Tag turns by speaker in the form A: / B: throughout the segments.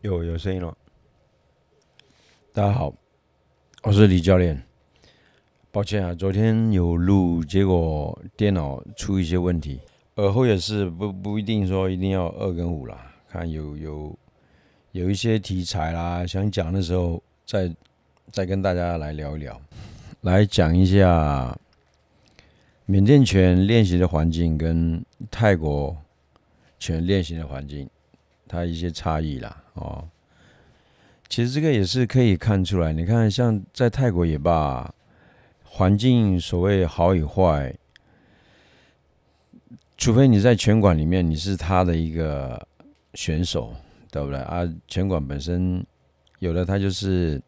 A: 有有声音了。大家好，我是李教练。抱歉啊，昨天有录，结果电脑出一些问题。耳后也是不不一定说一定要二跟五啦，看有有有一些题材啦，想讲的时候再再跟大家来聊一聊，来讲一下缅甸拳练习的环境跟泰国拳练习的环境。它一些差异啦，哦，其实这个也是可以看出来。你看，像在泰国也罢，环境所谓好与坏，除非你在拳馆里面，你是他的一个选手，对不对啊？拳馆本身有的，他就是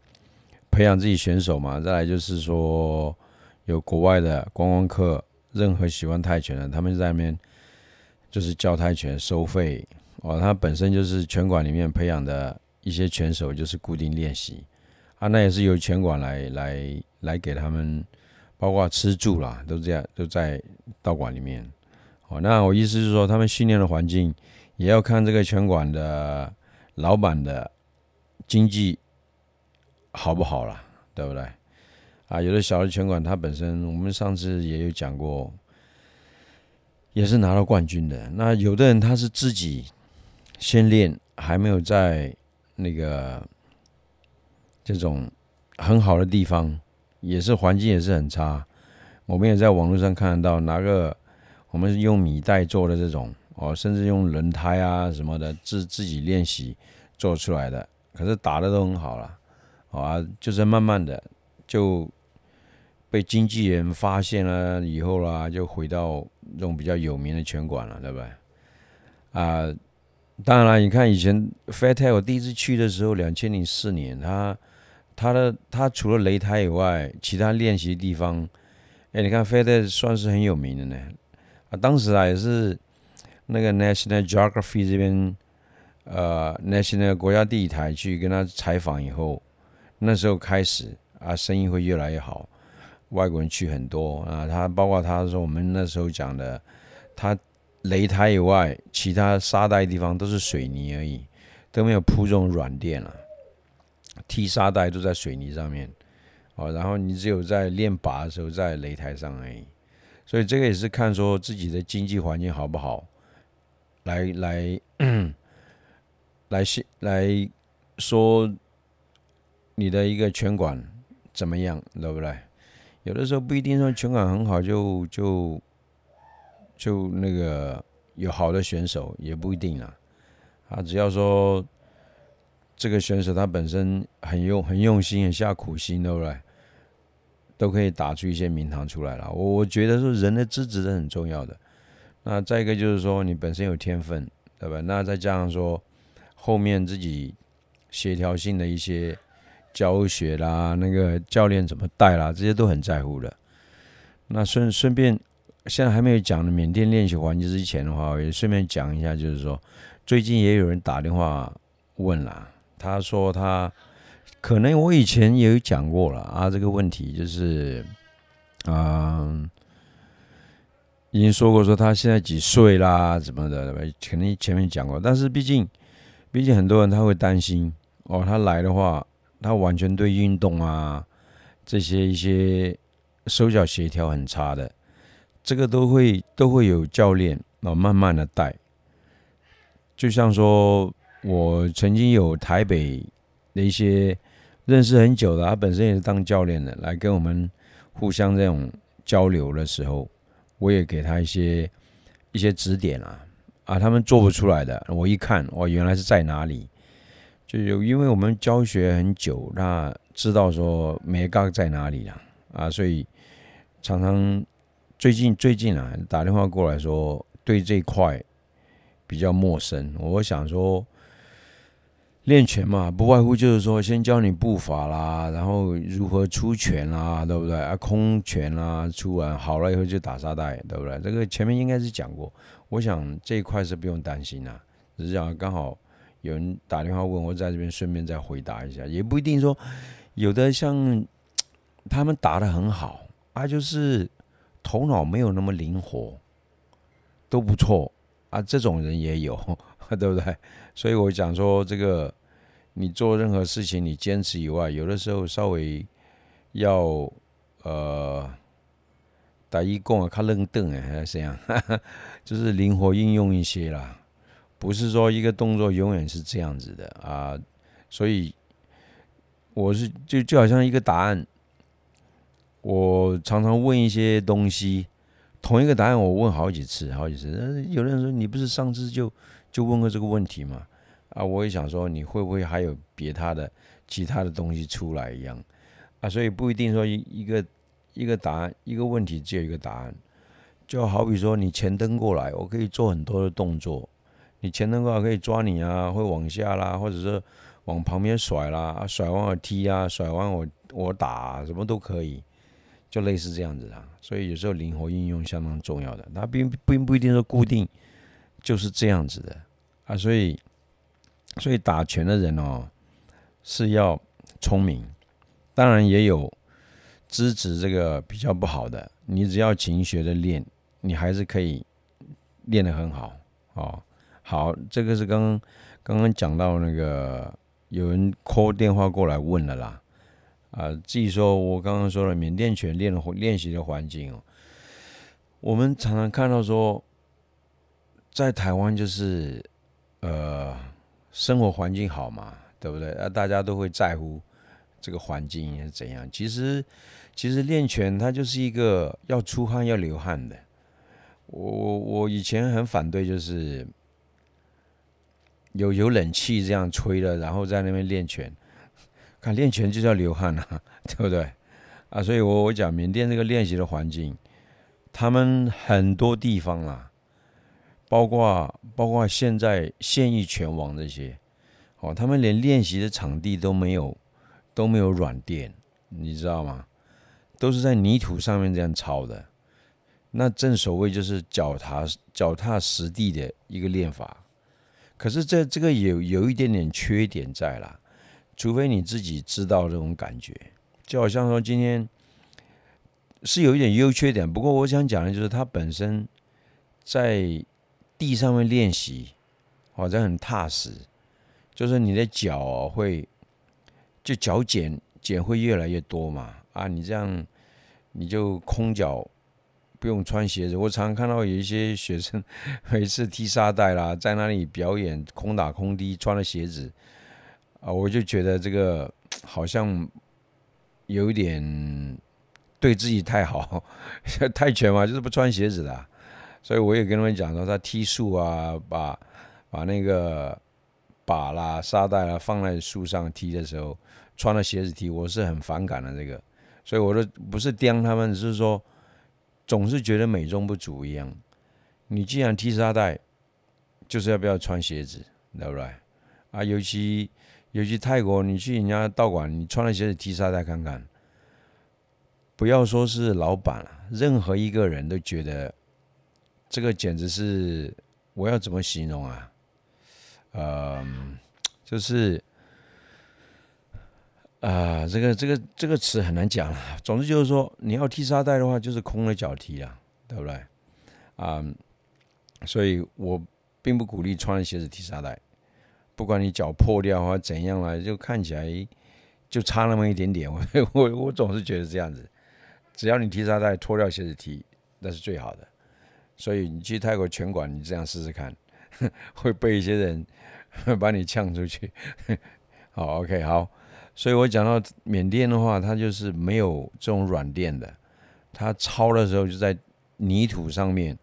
A: 培养自己选手嘛。再来就是说，有国外的观光客，任何喜欢泰拳的，他们在那边就是教泰拳，收费。哦，他本身就是拳馆里面培养的一些拳手，就是固定练习啊，那也是由拳馆来来来给他们，包括吃住啦，都这样都在道馆里面。哦，那我意思是说，他们训练的环境也要看这个拳馆的老板的经济好不好啦，对不对？啊，有的小的拳馆，他本身我们上次也有讲过，也是拿到冠军的。那有的人他是自己。先练还没有在那个这种很好的地方，也是环境也是很差。我们也在网络上看得到，拿个我们是用米袋做的这种哦，甚至用轮胎啊什么的自自己练习做出来的，可是打的都很好了，啊，就是慢慢的就被经纪人发现了以后啦，就回到这种比较有名的拳馆了，对不对？啊。当然了，你看以前 Fatal 我第一次去的时候，两千零四年，他他的他除了擂台以外，其他练习地方，哎，你看 Fatal 算是很有名的呢。啊，当时啊也是那个 National Geography 这边，呃，National 国家地理台去跟他采访以后，那时候开始啊，生意会越来越好，外国人去很多啊。他包括他说我们那时候讲的，他。擂台以外，其他沙袋地方都是水泥而已，都没有铺这种软垫了。踢沙袋都在水泥上面，哦，然后你只有在练靶的时候在擂台上而已。所以这个也是看说自己的经济环境好不好，来来来来来说你的一个拳馆怎么样，对不对？有的时候不一定说拳馆很好就就。就那个有好的选手也不一定啊，啊，只要说这个选手他本身很用很用心很下苦心，对不对？都可以打出一些名堂出来了。我我觉得说人的资质是很重要的。那再一个就是说你本身有天分，对吧？那再加上说后面自己协调性的一些教学啦，那个教练怎么带啦，这些都很在乎的。那顺顺便。现在还没有讲的缅甸练习环境之前的话，我也顺便讲一下，就是说最近也有人打电话问了，他说他可能我以前也有讲过了啊，这个问题就是啊，已经说过说他现在几岁啦，什么的，对吧肯定前面讲过，但是毕竟毕竟很多人他会担心哦，他来的话，他完全对运动啊这些一些手脚协调很差的。这个都会都会有教练哦，慢慢的带。就像说，我曾经有台北的一些认识很久的，他本身也是当教练的，来跟我们互相这种交流的时候，我也给他一些一些指点啊啊，他们做不出来的，我一看，哦，原来是在哪里，就有因为我们教学很久，那知道说每个在哪里了啊，所以常常。最近最近啊，打电话过来说对这块比较陌生。我想说，练拳嘛，不外乎就是说先教你步伐啦，然后如何出拳啦，对不对？啊，空拳啦，出完好了以后就打沙袋，对不对？这个前面应该是讲过。我想这一块是不用担心啦，只是讲刚好有人打电话问我，在这边顺便再回答一下，也不一定说有的像他们打的很好啊，就是。头脑没有那么灵活，都不错啊，这种人也有，对不对？所以我讲说，这个你做任何事情，你坚持以外，有的时候稍微要呃打一棍啊，看愣瞪哎，还是这样，就是灵活运用一些啦。不是说一个动作永远是这样子的啊，所以我是就就好像一个答案，我常常问一些东西，同一个答案我问好几次，好几次。但是有的人说你不是上次就就问过这个问题吗？啊，我也想说你会不会还有别他的其他的东西出来一样啊？所以不一定说一一个一个答案一个问题只有一个答案，就好比说你前蹬过来，我可以做很多的动作。你前蹬过来可以抓你啊，会往下啦，或者是往旁边甩啦，甩完我踢啊，甩完我我打，什么都可以，就类似这样子啊。所以有时候灵活应用相当重要的，它并并不一定说固定就是这样子的啊。所以所以打拳的人哦是要聪明，当然也有资质这个比较不好的，你只要勤学的练，你还是可以练得很好哦。好，这个是刚刚刚刚讲到那个有人 call 电话过来问了啦，啊，至于说我刚刚说了缅甸拳练的练习的环境哦，我们常常看到说，在台湾就是呃生活环境好嘛，对不对？啊，大家都会在乎这个环境是怎样。其实其实练拳它就是一个要出汗要流汗的。我我以前很反对就是。有有冷气这样吹的，然后在那边练拳，看练拳就是要流汗啊，对不对？啊，所以我我讲缅甸这个练习的环境，他们很多地方啊，包括包括现在现役拳王这些，哦，他们连练习的场地都没有，都没有软垫，你知道吗？都是在泥土上面这样抄的，那正所谓就是脚踏脚踏实地的一个练法。可是这这个有有一点点缺点在啦，除非你自己知道这种感觉，就好像说今天是有一点优缺点。不过我想讲的就是，它本身在地上面练习，好像很踏实，就是你的脚会就脚茧茧会越来越多嘛啊，你这样你就空脚。不用穿鞋子，我常看到有一些学生 每次踢沙袋啦，在那里表演空打空踢，穿了鞋子啊，我就觉得这个好像有一点对自己太好，太全嘛，就是不穿鞋子的。所以我也跟他们讲说，他踢树啊，把把那个把啦、沙袋啦放在树上踢的时候，穿了鞋子踢，我是很反感的这个。所以我都不是刁他们，只是说。总是觉得美中不足一样。你既然踢沙袋，就是要不要穿鞋子，对不对？啊，尤其尤其泰国，你去人家道馆，你穿了鞋子踢沙袋看看，不要说是老板了，任何一个人都觉得这个简直是我要怎么形容啊？嗯，就是。啊，这个这个这个词很难讲了。总之就是说，你要踢沙袋的话，就是空了脚踢啊，对不对？啊，所以我并不鼓励穿鞋子踢沙袋。不管你脚破掉或怎样了，就看起来就差那么一点点。我我我总是觉得这样子，只要你踢沙袋脱掉鞋子踢，那是最好的。所以你去泰国拳馆，你这样试试看，会被一些人把你呛出去。好，OK，好。所以我讲到缅甸的话，它就是没有这种软垫的，它抄的时候就在泥土上面。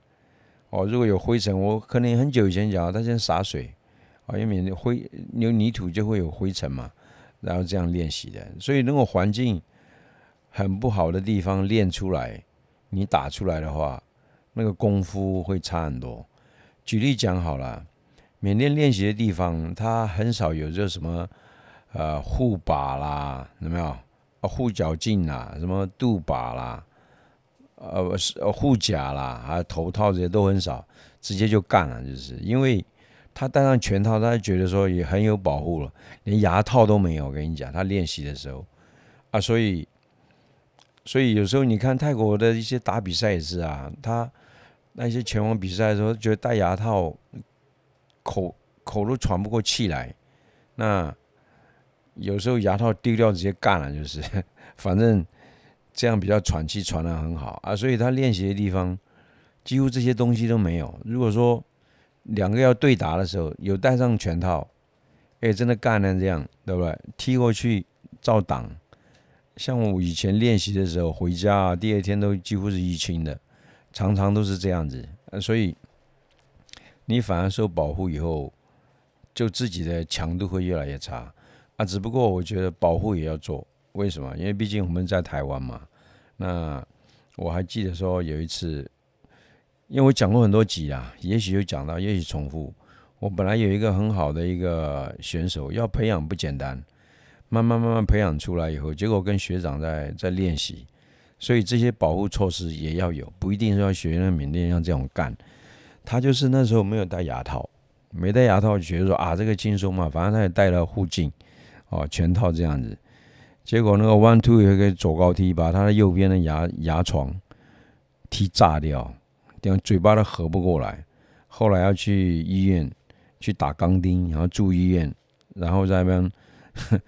A: 哦，如果有灰尘，我可能很久以前讲，它先洒水，啊，因为缅甸灰有泥土就会有灰尘嘛，然后这样练习的。所以那个环境很不好的地方练出来，你打出来的话，那个功夫会差很多。举例讲好了，缅甸练习的地方，它很少有这什么。呃，护把啦，有没有？护脚镜啦，什么肚把啦，呃，是护甲啦，还有头套这些都很少，直接就干了，就是因为他戴上全套，他就觉得说也很有保护了，连牙套都没有。我跟你讲，他练习的时候啊，所以，所以有时候你看泰国的一些打比赛也是啊，他那些拳王比赛的时候，觉得戴牙套，口口都喘不过气来，那。有时候牙套丢掉直接干了，就是 反正这样比较喘气喘得很好啊。所以他练习的地方几乎这些东西都没有。如果说两个要对打的时候，有戴上拳套，哎，真的干成这样，对不对？踢过去照挡。像我以前练习的时候，回家，第二天都几乎是淤青的，常常都是这样子。所以你反而受保护以后，就自己的强度会越来越差啊。只不过我觉得保护也要做，为什么？因为毕竟我们在台湾嘛。那我还记得说有一次，因为我讲过很多集啦，也许有讲到，也许重复。我本来有一个很好的一个选手，要培养不简单。慢慢慢慢培养出来以后，结果跟学长在在练习，所以这些保护措施也要有，不一定是要学那缅甸像这种干。他就是那时候没有戴牙套，没戴牙套，觉得说啊这个轻松嘛，反正他也戴了护镜，哦全套这样子。结果那个 one two 有一个左高踢，把他的右边的牙牙床踢炸掉，连嘴巴都合不过来。后来要去医院去打钢钉，然后住医院，然后在那边。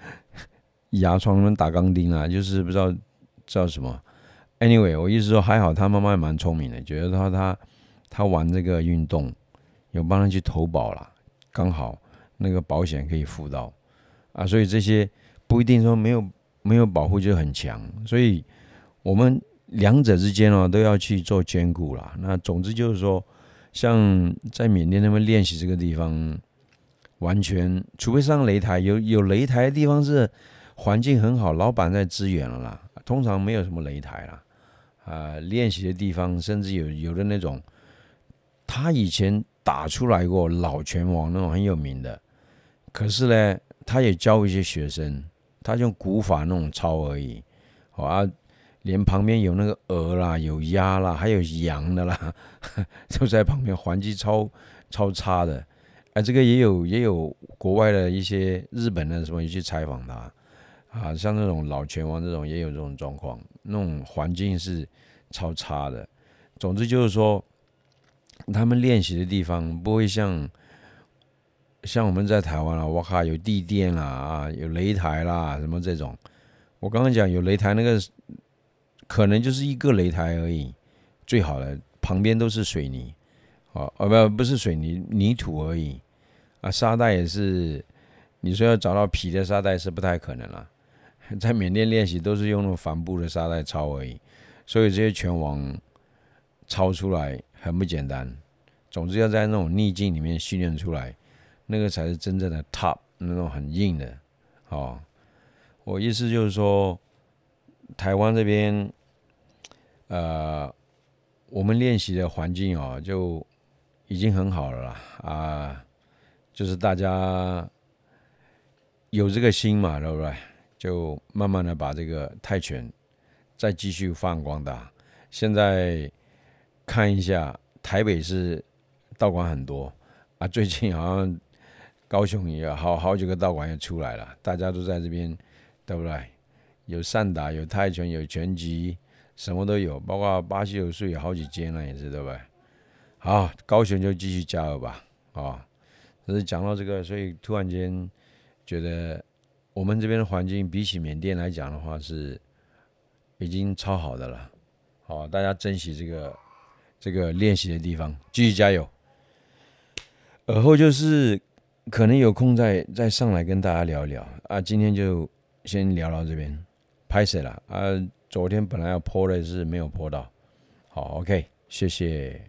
A: 牙床那边打钢钉啊，就是不知道叫什么。Anyway，我意思说还好，他妈妈也蛮聪明的，觉得他他他玩这个运动，有帮他去投保了，刚好那个保险可以付到啊。所以这些不一定说没有没有保护就很强，所以我们两者之间哦都要去做兼顾啦。那总之就是说，像在缅甸那边练习这个地方，完全除非上擂台，有有擂台的地方是。环境很好，老板在支援了啦。通常没有什么擂台啦，啊，练习的地方甚至有有的那种，他以前打出来过老拳王那种很有名的，可是呢，他也教一些学生，他用古法那种抄而已，好啊，连旁边有那个鹅啦，有鸭啦，还有羊的啦，就在旁边，环境超超差的。哎，这个也有也有国外的一些日本的什么去采访他。啊，像那种老拳王这种也有这种状况，那种环境是超差的。总之就是说，他们练习的地方不会像像我们在台湾啊，我靠，有地垫啦，啊，有擂台啦，什么这种。我刚刚讲有擂台，那个可能就是一个擂台而已，最好的旁边都是水泥，哦哦不不是水泥泥土而已啊，沙袋也是，你说要找到皮的沙袋是不太可能了。在缅甸练习都是用那种帆布的沙袋抄而已，所以这些拳王抄出来很不简单。总之要在那种逆境里面训练出来，那个才是真正的 top，那种很硬的。哦，我意思就是说，台湾这边，呃，我们练习的环境哦，就已经很好了啦。啊，就是大家有这个心嘛，对不对？就慢慢的把这个泰拳再继续发扬光大。现在看一下台北市道馆很多啊，最近好像高雄也好好几个道馆也出来了，大家都在这边，对不对？有散打，有泰拳，有拳击，什么都有，包括巴西柔术有好几间了，也是对吧？好，高雄就继续加油吧，啊！只是讲到这个，所以突然间觉得。我们这边的环境比起缅甸来讲的话，是已经超好的了。好，大家珍惜这个这个练习的地方，继续加油。而后就是可能有空再再上来跟大家聊一聊啊。今天就先聊到这边，拍摄了啊。昨天本来要播的是没有播到，好，OK，谢谢。